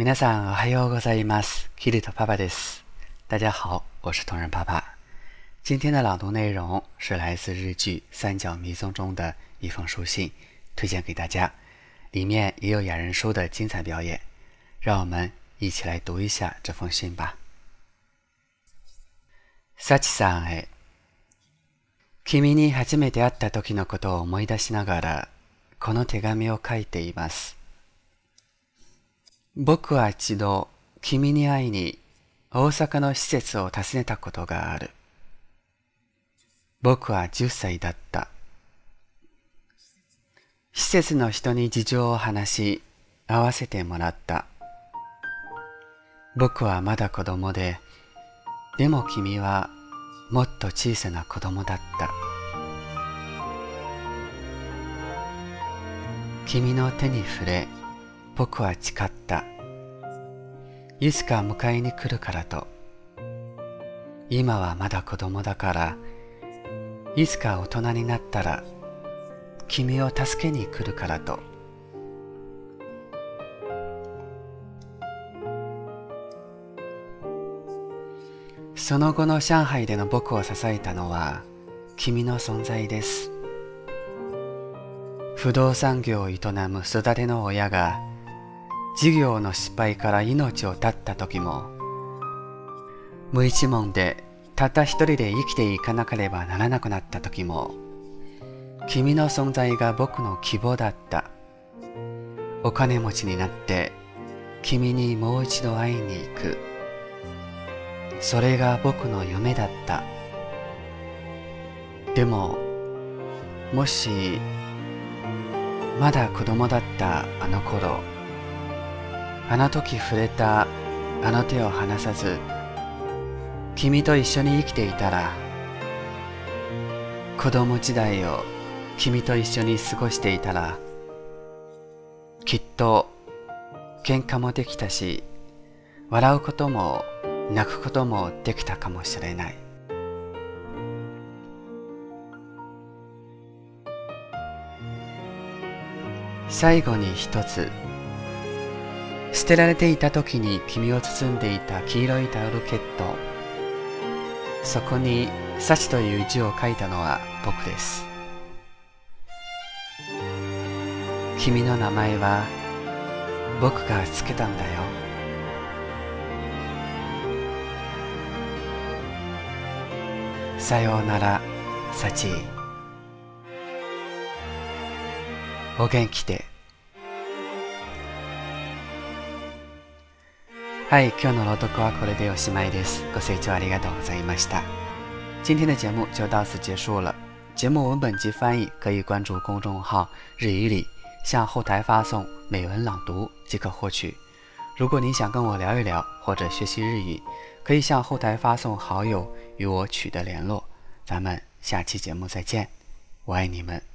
皆さんおはようございます。キリトパパです。大家好，我是同仁爸爸。今天的朗读内容是来自日剧《三角迷踪》中的一封书信，推荐给大家。里面也有雅人书的精彩表演，让我们一起来读一下这封信吧。サチさんへ。君に初めて会った時のことを思い出しながら、この手紙を書いています。僕は一度君に会いに大阪の施設を訪ねたことがある。僕は10歳だった。施設の人に事情を話し、会わせてもらった。僕はまだ子供で、でも君はもっと小さな子供だった。君の手に触れ、僕は誓った。いつか迎えに来るからと。今はまだ子供だから、いつか大人になったら、君を助けに来るからと。その後の上海での僕を支えたのは、君の存在です。不動産業を営む育ての親が、事業の失敗から命を絶った時も、無一文でたった一人で生きていかなければならなくなった時も、君の存在が僕の希望だった。お金持ちになって、君にもう一度会いに行く。それが僕の夢だった。でも、もし、まだ子供だったあの頃、あの時触れたあの手を離さず、君と一緒に生きていたら、子供時代を君と一緒に過ごしていたら、きっと喧嘩もできたし、笑うことも泣くこともできたかもしれない。最後に一つ、捨てられていた時に君を包んでいた黄色いタオルケット。そこに「幸」という字を書いたのは僕です。君の名前は僕がつけたんだよ。さようなら、幸。お元気で。嗨，今日の朗読はこれでおしまいです。ご清聴ありがとうございました。今天的节目就到此结束了。节目文本及翻译可以关注公众号“日语里”，向后台发送“美文朗读”即可获取。如果你想跟我聊一聊或者学习日语，可以向后台发送好友与我取得联络。咱们下期节目再见，我爱你们。